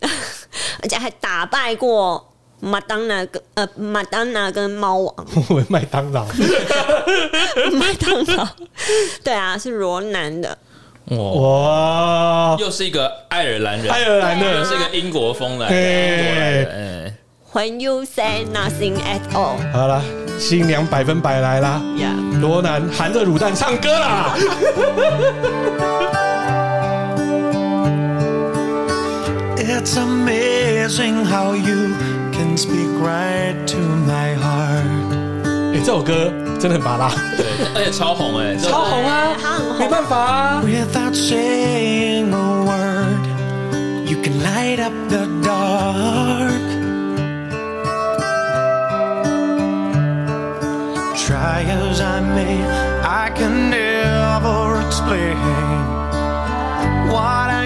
而且还打败过麦当娜跟呃麦当娜跟猫王。我麦当劳，麦当劳，对啊，是罗南的。哇，哇！又是一个爱尔兰人，爱尔兰的又是一个英国风来的，哎英国来的，哎，When you say nothing at all，好了，新娘百分百来啦！呀，罗南含着卤蛋唱歌啦！It's amazing how you can speak right to my heart. 哎，这首歌真的很拔辣，对，而且超红哎，超红啊，他很红没办法啊。Without saying a word, you can light up the dark. Try as I may, I can never explain what I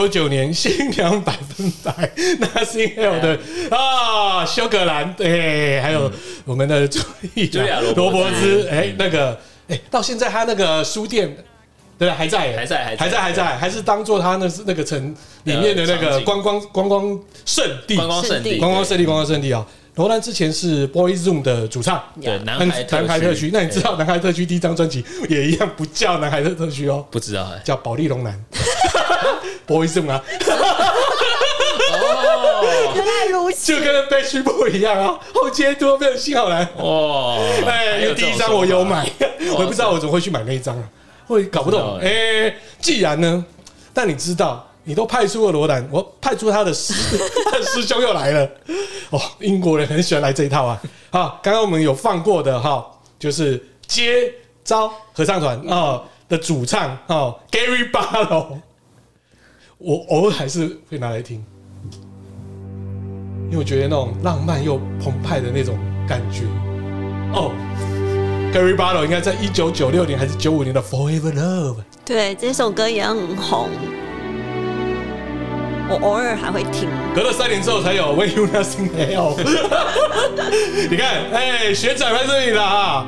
九九九年新娘百分百 Nothing Hell 的啊，休格兰对，还有我们的茱莉罗罗伯兹哎，那个哎，到现在他那个书店。对，还在，还在还在还在，还在，还是当做他那是那个城里面的那个观光观光圣地，观光圣地，观光圣地，观光圣地啊！罗兰之前是 Boys Zoom 的主唱，对，南南海南海特区。那你知道对。南海特区第一张专辑也一样不叫南海特特区哦，不知道哎？叫保利龙南 Boys Zoom 啊，哦原来如此，就跟 Backstreet Boy 一样啊，后街多变成新好蓝。哇，哎，因为第一张我有买，我也不知道我怎么会去买那一张啊，我也搞不懂。哎，既然呢，但你知道，你都派出了罗兰，我派出他的师 他的师兄又来了。哦，英国人很喜欢来这一套啊。好，刚刚我们有放过的哈，就是接招合唱团啊的主唱哦，Gary Barlow，我偶尔还是会拿来听。因为我觉得那种浪漫又澎湃的那种感觉。哦，Gary Barlow 应该在一九九六年还是九五年的《Forever Love》。对，这首歌也很红，我偶尔还会听。隔了三年之后才有《When You Nothing Hell》。你看，哎，学长在这里了啊！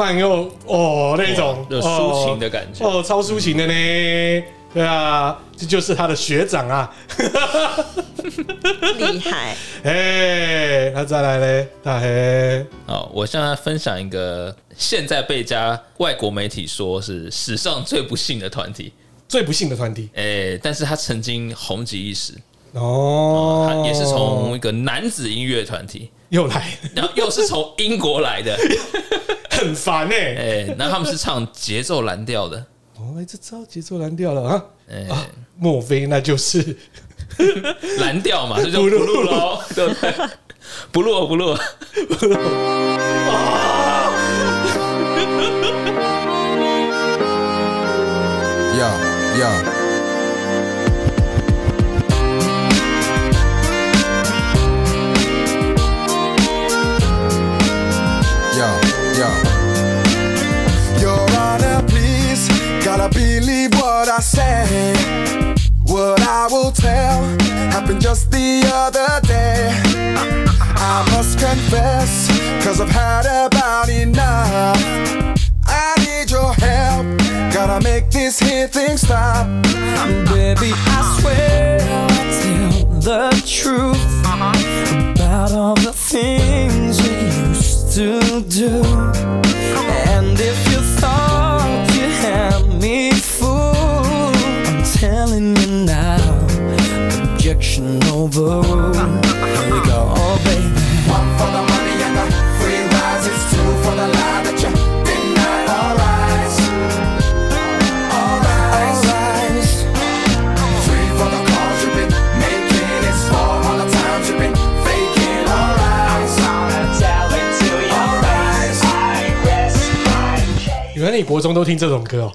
漫又哦那种有抒情的感觉。哦，哦超抒情的呢？对啊，这就是他的学长啊。厉害，哎，那再来嘞，大黑。好，我现在分享一个现在被加外国媒体说是史上最不幸的团体，最不幸的团体。哎，但是他曾经红极一时，哦，他也是从一个男子音乐团体，又来，然后又是从英国来的，很烦呢哎那他们是唱节奏蓝调的。哦这招节奏蓝调了啊。哎。莫非那就是 蓝调嘛 这就不录喽对不录 不录。不录。啊呀呀。I say. What I will tell happened just the other day. I must confess, cause I've had about enough. I need your help, gotta make this here thing stop. Baby, I swear I'll tell the truth about all the things we used to do. And if objection overruled. Here we go, oh baby. One for the money and the free rides, it's two for the lie that you denied. Alright, alright. Three for the calls you've been making, it's four all the times you've been faking. Alright, alright. 原来你国中都听这种歌哦、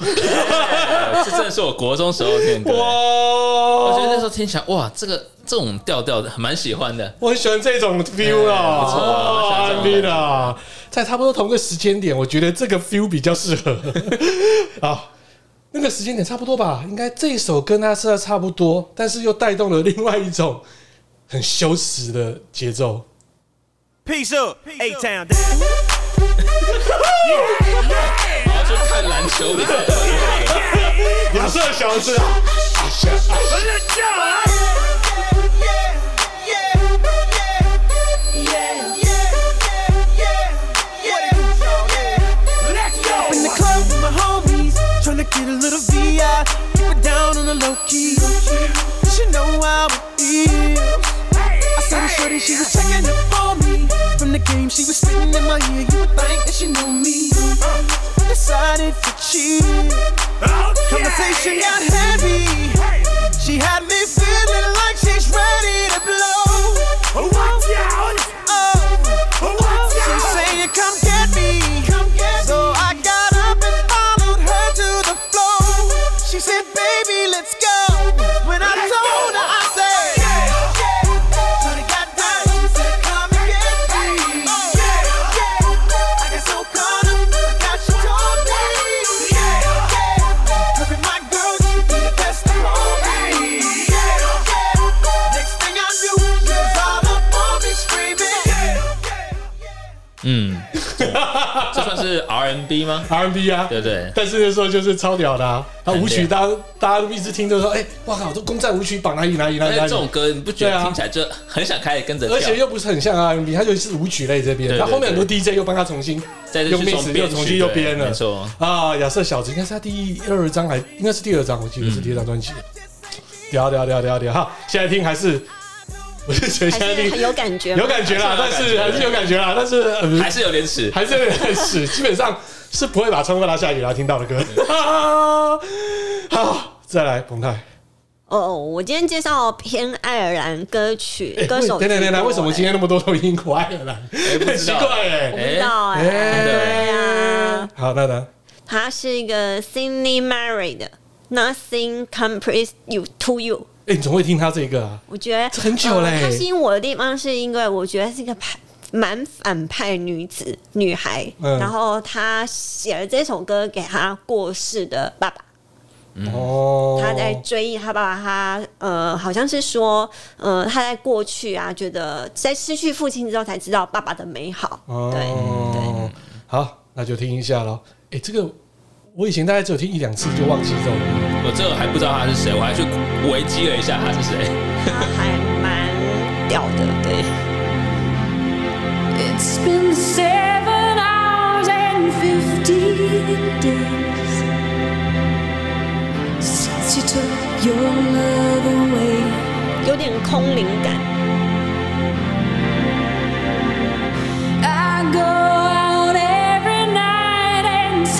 这真的是我国中时候听的歌。哇！我觉得那时候听起来，哇，这个这种调调的，蛮喜欢的。我很喜欢这种 feel 啊，不错啊我喜欢这种 R&B 的啊，在差不多同个时间点，我觉得这个 feel 比较适合。好，那个时间点差不多吧，应该这一首跟它是差不多，但是又带动了另外一种很羞耻的节奏。Peace up, A Town down. 我要去看篮球比赛。亚瑟小子啊， Up in the club with my homies, tryna get a little VI, keep it down on the low key. She know how it is. I saw the shorty, she was checking up on me. From the game, she was spitting in my ear. You would think that she knew me. Uh, decided to cheat. Conversation got heavy. She had me feeling like she's ready to blow. 是 R&B 吗 R&B 啊，对对。但是那时候就是超屌的啊！他舞曲，大家大家一直听就说，哎、哇靠，这公战舞曲榜哪里哪里哪里哪这种歌，你不觉得听起来就很想开始跟着跳？而且又不是很像 R&B，它就是舞曲类这边。对他后面很多 DJ 又帮他重新再去用 mix 又重新又编了，没错啊！亚瑟小子应该是他第二张还应该是第二张，我记得是第二张专辑。屌屌屌屌屌！好，现在听还是不是现在听还是很有感觉，有感觉啦，但是还是有感觉啦，但是呃还是有点屎，还是有点屎，基本上是不会把窗户拉下雨来听到的歌。好，再来彭泰。哦，我今天介绍偏爱尔兰歌曲，欸歌手等等等等，为什么今天那么多都英国爱尔兰？很奇怪哎、我不知道哎、哎对呀，好，那呢？他是一个 Sydney Murray 的 Nothing Compares You to You。哎、你怎么会听他这个啊？我觉得很久嘞呃他吸引我的地方是因为我觉得是一个派蛮反派女子女孩，嗯然后她写了这首歌给她过世的爸爸。哦，他在追忆他爸爸，他呃，好像是说，呃，他在过去啊，觉得在失去父亲之后才知道爸爸的美好。对对，好，那就听一下喽。哎、这个我以前大概只有听一两次就忘记这首歌。我这个还不知道他是谁，我还去维基了一下他是谁。他还蛮屌的，对。It's been seven hours and fifteen days since you took your love away. 有点空灵感。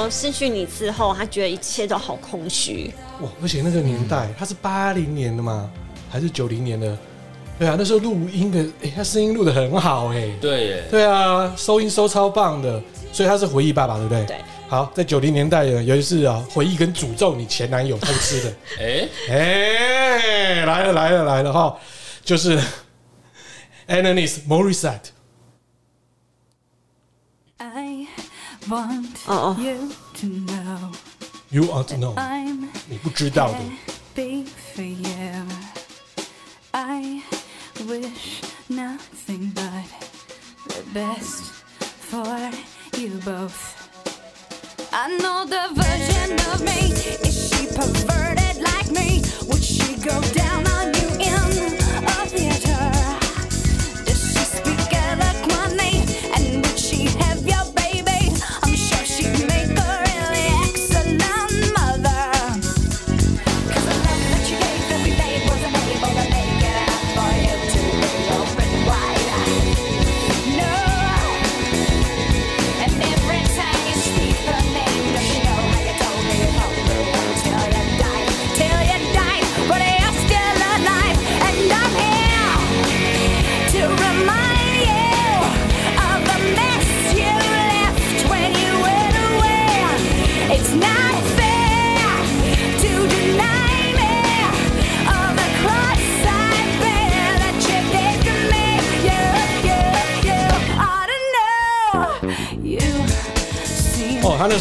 说失去你之后，他觉得一切都好空虚。哇，而且那个年代，他是八零年的嘛，还是九零年的？对啊，那时候录音的，哎，他声音录的很好，哎，对耶，对啊，收音收超棒的，所以他是回忆爸爸，对不对？对。好，在九零年代呢，有一次啊，回忆跟诅咒你前男友偷吃的，哎哎，来了来了来了哈，就是 Alanis Morissette。I want Oh. you to know You ought to know， I'm 你不知道的。 happy for you. I wish nothing but the best for you both. I know the version of me. Is she perverted like me? Would she go down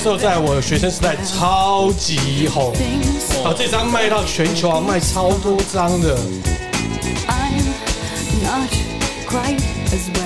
候在我学生时代超级红，啊，这张卖到全球啊，卖超多张的。I'm not quite as well.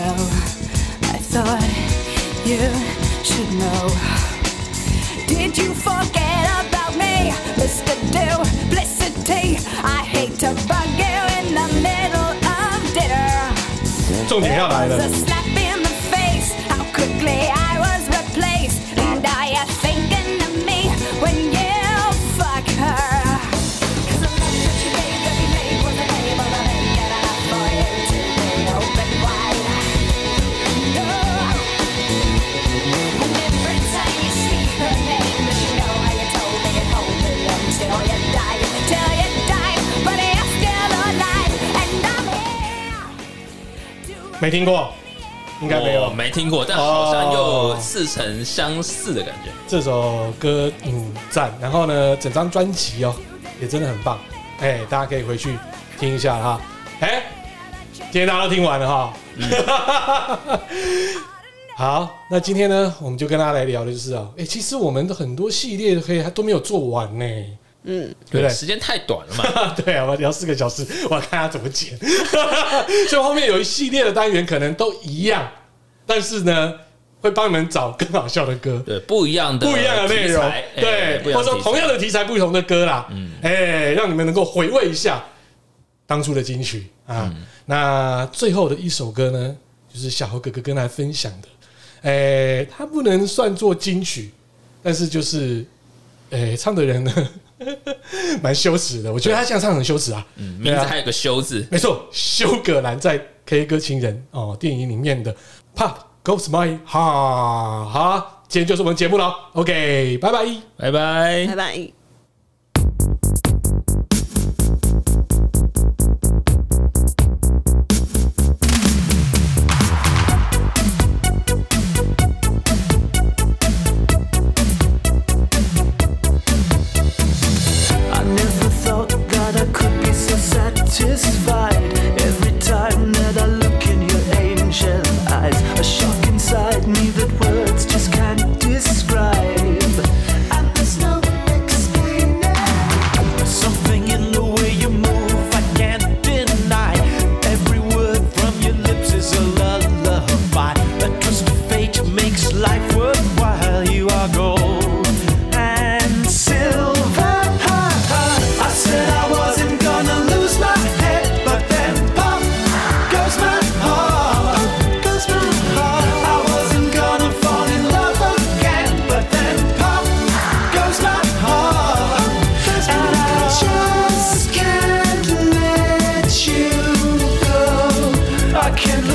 没听过，应该没有，我没听过，但好像又似曾相似的感觉。这首歌嗯赞，然后呢，整张专辑哦也真的很棒，哎，大家可以回去听一下哈。哎，今天大家都听完了哈。好，那今天呢，我们就跟大家来聊的就是啊，哎，其实我们的很多系列可以还都没有做完呢，嗯，对不对？时间太短了嘛。对啊，我聊四个小时，我要看他怎么剪。所以后面有一系列的单元可能都一样，但是呢，会帮你们找更好笑的歌，对，不一样的不一样的内容题材，哎对，不一样的题材或者说同样的题材不同的歌啦，嗯，哎，让你们能够回味一下当初的金曲啊。那最后的一首歌呢，就是小猴哥哥跟大家分享的，哎，它不能算作金曲，但是就是，哎，唱的人呢，蛮羞耻的。我觉得他这样唱很羞耻啊，嗯，名字还有个羞字，没错，修葛兰在《K 歌情人》哦电影里面的 Pop Goes My Heart。好，今天就是我们节目了，OK，拜拜，拜拜，拜拜。Can't